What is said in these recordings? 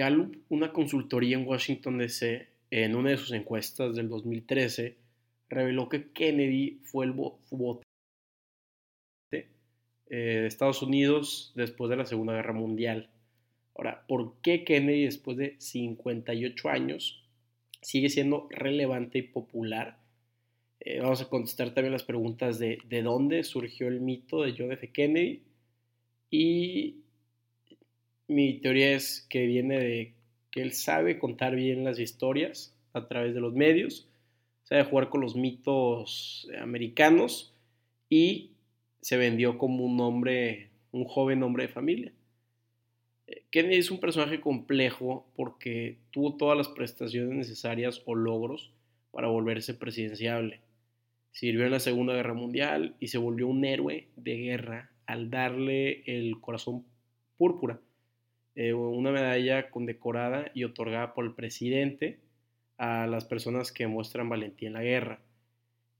Gallup, una consultoría en Washington, D.C., en una de sus encuestas del 2013, reveló que Kennedy fue el votante eh, de Estados Unidos después de la Segunda Guerra Mundial. Ahora, ¿por qué Kennedy después de 58 años sigue siendo relevante y popular? Eh, vamos a contestar también las preguntas de de dónde surgió el mito de John F. Kennedy y mi teoría es que viene de que él sabe contar bien las historias a través de los medios, sabe jugar con los mitos americanos y se vendió como un hombre, un joven hombre de familia. Eh, Kennedy es un personaje complejo porque tuvo todas las prestaciones necesarias o logros para volverse presidenciable. Sirvió en la Segunda Guerra Mundial y se volvió un héroe de guerra al darle el corazón púrpura, eh, una medalla condecorada y otorgada por el presidente a las personas que muestran valentía en la guerra.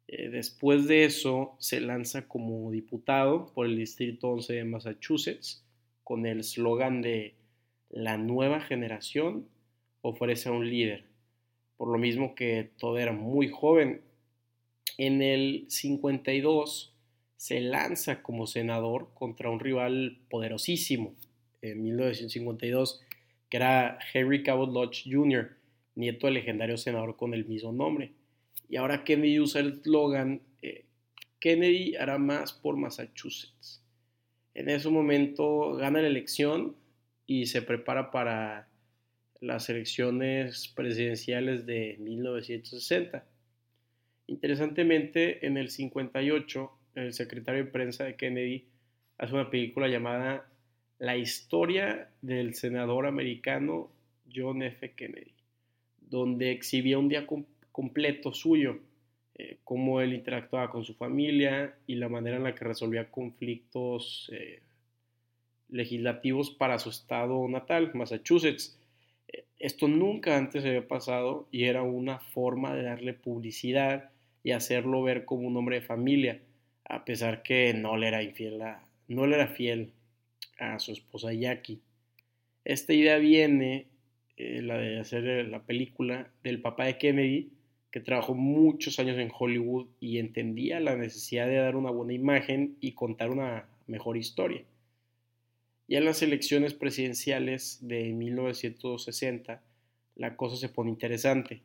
Eh, después de eso se lanza como diputado por el Distrito 11 de Massachusetts con el slogan de la nueva generación ofrece a un líder. Por lo mismo que todo era muy joven. En el 52 se lanza como senador contra un rival poderosísimo en 1952, que era Henry Cabot Lodge Jr., nieto del legendario senador con el mismo nombre. Y ahora Kennedy usa el slogan, eh, Kennedy hará más por Massachusetts. En ese momento gana la elección y se prepara para las elecciones presidenciales de 1960. Interesantemente, en el 58, el secretario de prensa de Kennedy hace una película llamada La historia del senador americano John F. Kennedy, donde exhibía un día completo suyo, eh, cómo él interactuaba con su familia y la manera en la que resolvía conflictos eh, legislativos para su estado natal, Massachusetts. Eh, esto nunca antes había pasado y era una forma de darle publicidad y hacerlo ver como un hombre de familia, a pesar que no le era infiel a, no le era fiel a su esposa Jackie. Esta idea viene, eh, la de hacer la película, del papá de Kennedy, que trabajó muchos años en Hollywood y entendía la necesidad de dar una buena imagen y contar una mejor historia. Ya en las elecciones presidenciales de 1960, la cosa se pone interesante.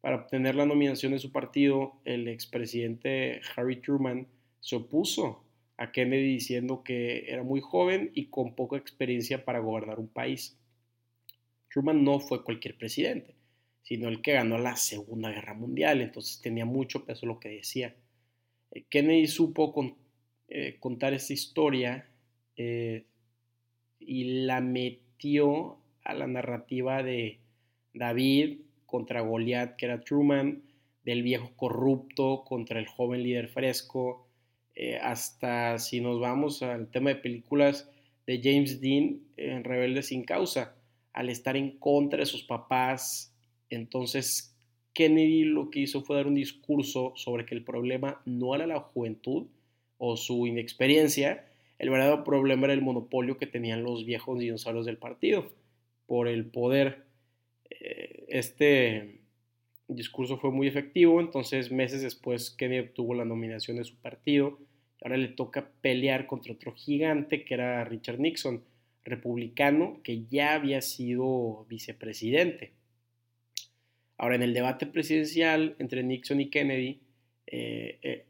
Para obtener la nominación de su partido, el expresidente Harry Truman se opuso a Kennedy diciendo que era muy joven y con poca experiencia para gobernar un país. Truman no fue cualquier presidente, sino el que ganó la Segunda Guerra Mundial, entonces tenía mucho peso lo que decía. Eh, Kennedy supo eh, contar esta historia eh, y la metió a la narrativa de David contra Goliat, que era Truman, del viejo corrupto contra el joven líder fresco, eh, hasta si nos vamos al tema de películas de James Dean en Rebelde sin causa, al estar en contra de sus papás. Entonces, Kennedy lo que hizo fue dar un discurso sobre que el problema no era la juventud o su inexperiencia, el verdadero problema era el monopolio que tenían los viejos dinosaurios del partido por el poder. Eh, este discurso fue muy efectivo, entonces meses después Kennedy obtuvo la nominación de su partido. Ahora le toca pelear contra otro gigante que era Richard Nixon, republicano que ya había sido vicepresidente. Ahora en el debate presidencial entre Nixon y Kennedy, eh,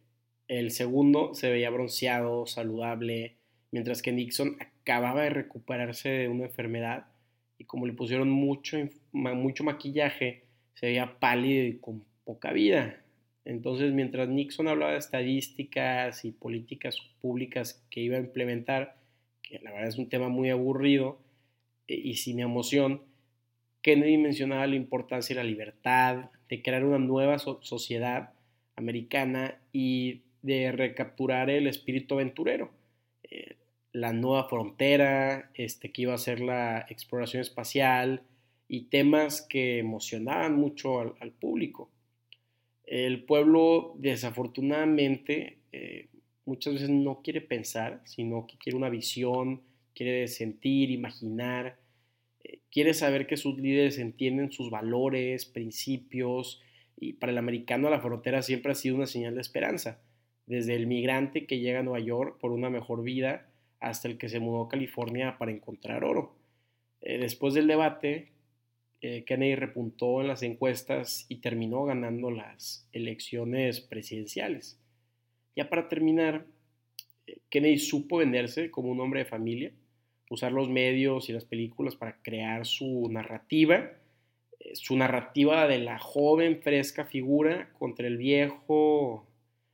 el segundo se veía bronceado, saludable, mientras que Nixon acababa de recuperarse de una enfermedad y como le pusieron mucho, mucho maquillaje, se veía pálido y con poca vida. Entonces, mientras Nixon hablaba de estadísticas y políticas públicas que iba a implementar, que la verdad es un tema muy aburrido eh, y sin emoción, Kennedy mencionaba la importancia de la libertad, de crear una nueva sociedad americana y de recapturar el espíritu aventurero. Eh, la nueva frontera, este, que iba a ser la exploración espacial y temas que emocionaban mucho al, público. El pueblo desafortunadamente eh, muchas veces no quiere pensar, sino que quiere una visión, quiere sentir, imaginar. Eh, quiere saber que sus líderes entienden sus valores, principios, y para el americano la frontera siempre ha sido una señal de esperanza, desde el migrante que llega a Nueva York por una mejor vida hasta el que se mudó a California para encontrar oro. Eh, después del debate, eh, Kennedy repuntó en las encuestas y terminó ganando las elecciones presidenciales. Ya para terminar, eh, Kennedy supo venderse como un hombre de familia, usar los medios y las películas para crear su narrativa, su narrativa de la joven fresca figura contra el viejo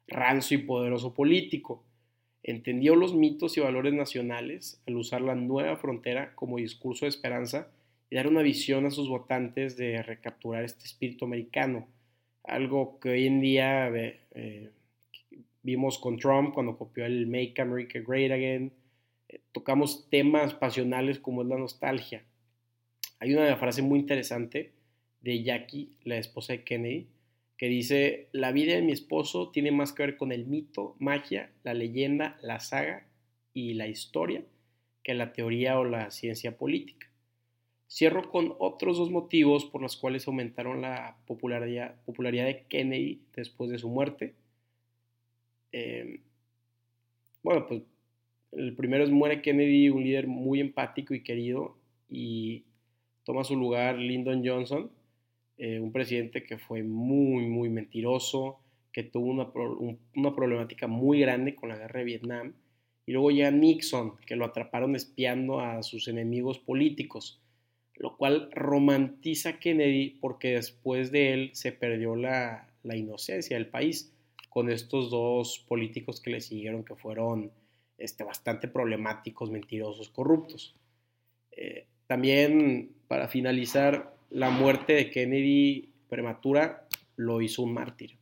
rancio y poderoso político. Entendió los mitos y valores nacionales al usar la nueva frontera como discurso de esperanza y dar una visión a sus votantes de recapturar este espíritu americano, algo que hoy en día eh, vimos con Trump cuando copió el Make America Great Again, eh, tocamos temas pasionales como es la nostalgia. Hay una frase muy interesante de Jackie, la esposa de Kennedy, que dice, la vida de mi esposo tiene más que ver con el mito, magia, la leyenda, la saga y la historia que la teoría o la ciencia política. Cierro con otros dos motivos por los cuales aumentaron la popularidad, popularidad de Kennedy después de su muerte. Em, bueno, pues el primero es muere Kennedy, un líder muy empático y querido, y toma su lugar Lyndon Johnson, eh, un presidente que fue muy, muy mentiroso, que tuvo una, una, problemática muy grande con la guerra de Vietnam. Y luego llega Nixon, que lo atraparon espiando a sus enemigos políticos, lo cual romantiza a Kennedy porque después de él se perdió la, la inocencia del país con estos dos políticos que le siguieron que fueron este, bastante problemáticos, mentirosos, corruptos. Eh, también, para finalizar, la muerte de Kennedy prematura lo hizo un mártir.